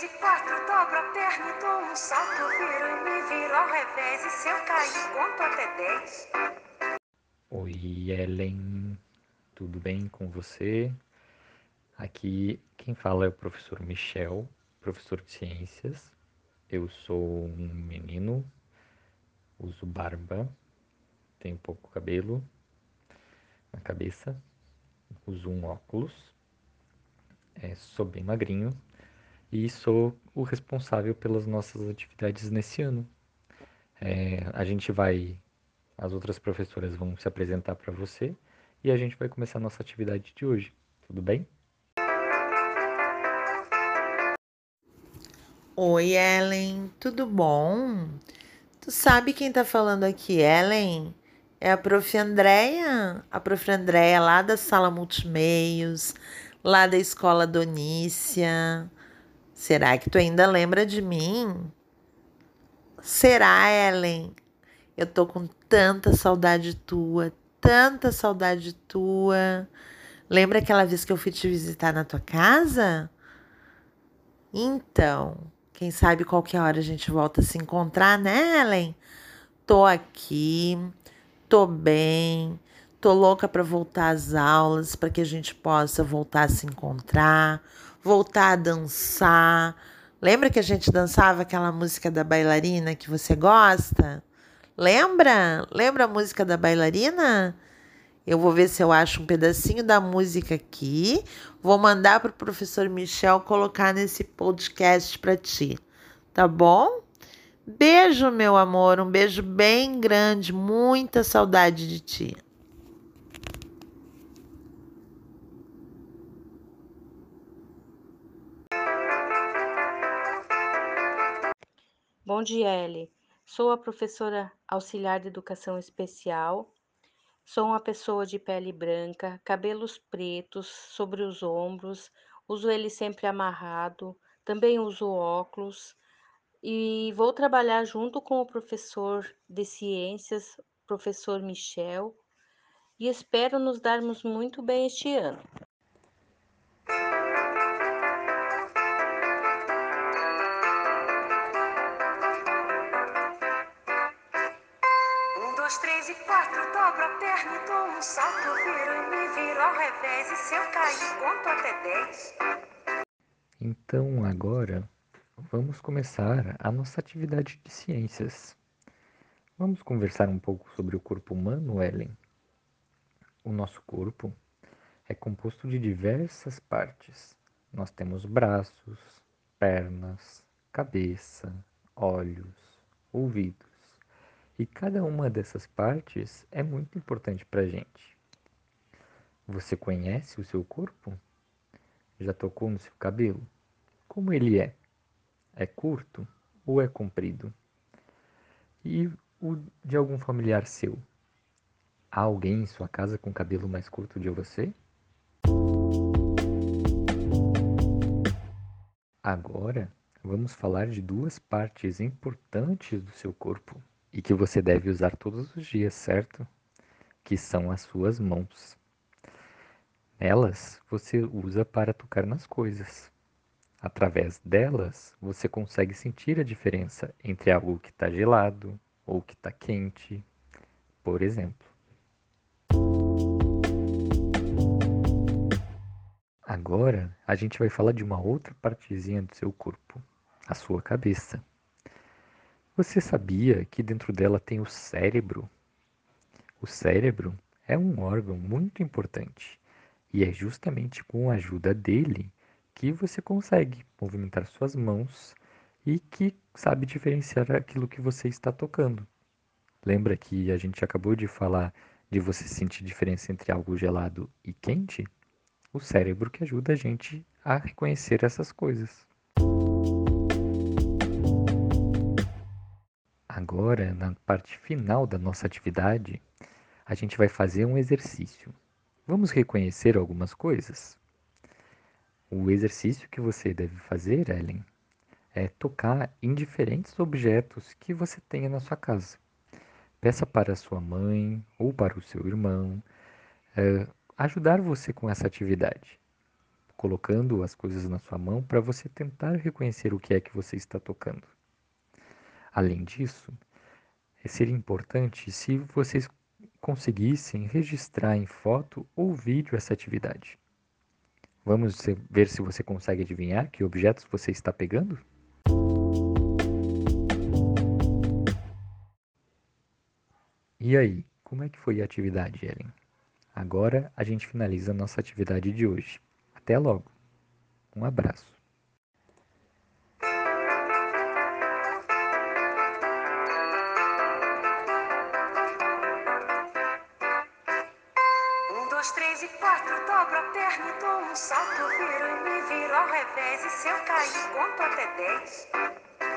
três e quatro, dobro a perna e dou um salto, viro e me viro ao revés. E se eu cair, conto até dez. Oi, Ellen, tudo bem com você? Aqui quem fala é o professor Michel, professor de ciências. Eu sou um menino, uso barba, tenho pouco cabelo na cabeça, uso um óculos, é, sou bem magrinho e sou o responsável pelas nossas atividades nesse ano. É, a gente vai, as outras professoras vão se apresentar para você e a gente vai começar a nossa atividade de hoje, tudo bem? Oi, Ellen, tudo bom? Tu sabe quem tá falando aqui, Ellen? É a prof. Andréia, a prof. Andréia lá da sala Multimeios, lá da escola Donícia. Será que tu ainda lembra de mim? Será, Ellen? Eu tô com tanta saudade tua, tanta saudade tua. Lembra aquela vez que eu fui te visitar na tua casa? Então, quem sabe qualquer hora a gente volta a se encontrar, né, Ellen? Tô aqui, tô bem, tô louca para voltar às aulas, para que a gente possa voltar a se encontrar, voltar a dançar. Lembra que a gente dançava aquela música da bailarina que você gosta? Lembra? Lembra a música da bailarina? Eu vou ver se eu acho um pedacinho da música aqui. Vou mandar para o professor Michel colocar nesse podcast para ti. Tá bom? Beijo, meu amor. Um beijo bem grande. Muita saudade de ti. Ellie. Sou a professora auxiliar de educação especial Sou uma pessoa de pele branca, cabelos pretos sobre os ombros, uso ele sempre amarrado, também uso óculos e vou trabalhar junto com o professor de ciências, professor Michel, e espero nos darmos muito bem este ano. Dois, três e quatro, dobro a perna e dou um salto, viro e me viro ao revés. E se eu cair, conto até dez. Então, agora, vamos começar a nossa atividade de ciências. Vamos conversar um pouco sobre o corpo humano, Ellen? O nosso corpo é composto de diversas partes. Nós temos braços, pernas, cabeça, olhos, ouvidos. E cada uma dessas partes é muito importante para a gente. Você conhece o seu corpo? Já tocou no seu cabelo? Como ele é? É curto ou é comprido? E o de algum familiar seu? Há alguém em sua casa com cabelo mais curto de você? Agora vamos falar de duas partes importantes do seu corpo e que você deve usar todos os dias, certo? Que são as suas mãos. Nelas você usa para tocar nas coisas. Através delas você consegue sentir a diferença entre algo que está gelado ou que está quente, por exemplo. Agora a gente vai falar de uma outra partezinha do seu corpo, a sua cabeça. Você sabia que dentro dela tem o cérebro? O cérebro é um órgão muito importante e é justamente com a ajuda dele que você consegue movimentar suas mãos e que sabe diferenciar aquilo que você está tocando. Lembra que a gente acabou de falar de você sentir diferença entre algo gelado e quente? O cérebro que ajuda a gente a reconhecer essas coisas. Agora, na parte final da nossa atividade, a gente vai fazer um exercício. Vamos reconhecer algumas coisas? O exercício que você deve fazer, Ellen, é tocar em diferentes objetos que você tenha na sua casa. Peça para sua mãe ou para o seu irmão é, ajudar você com essa atividade. colocando as coisas na sua mão para você tentar reconhecer o que é que você está tocando. Além disso, seria importante se vocês conseguissem registrar em foto ou vídeo essa atividade. Vamos ver se você consegue adivinhar que objetos você está pegando? E aí, como é que foi a atividade, Ellen? Agora a gente finaliza a nossa atividade de hoje. Até logo. Um abraço. Dois, três e quatro, dobro a perna e dou um salto, viro e me viro ao revés. E se eu cair, conto até dez.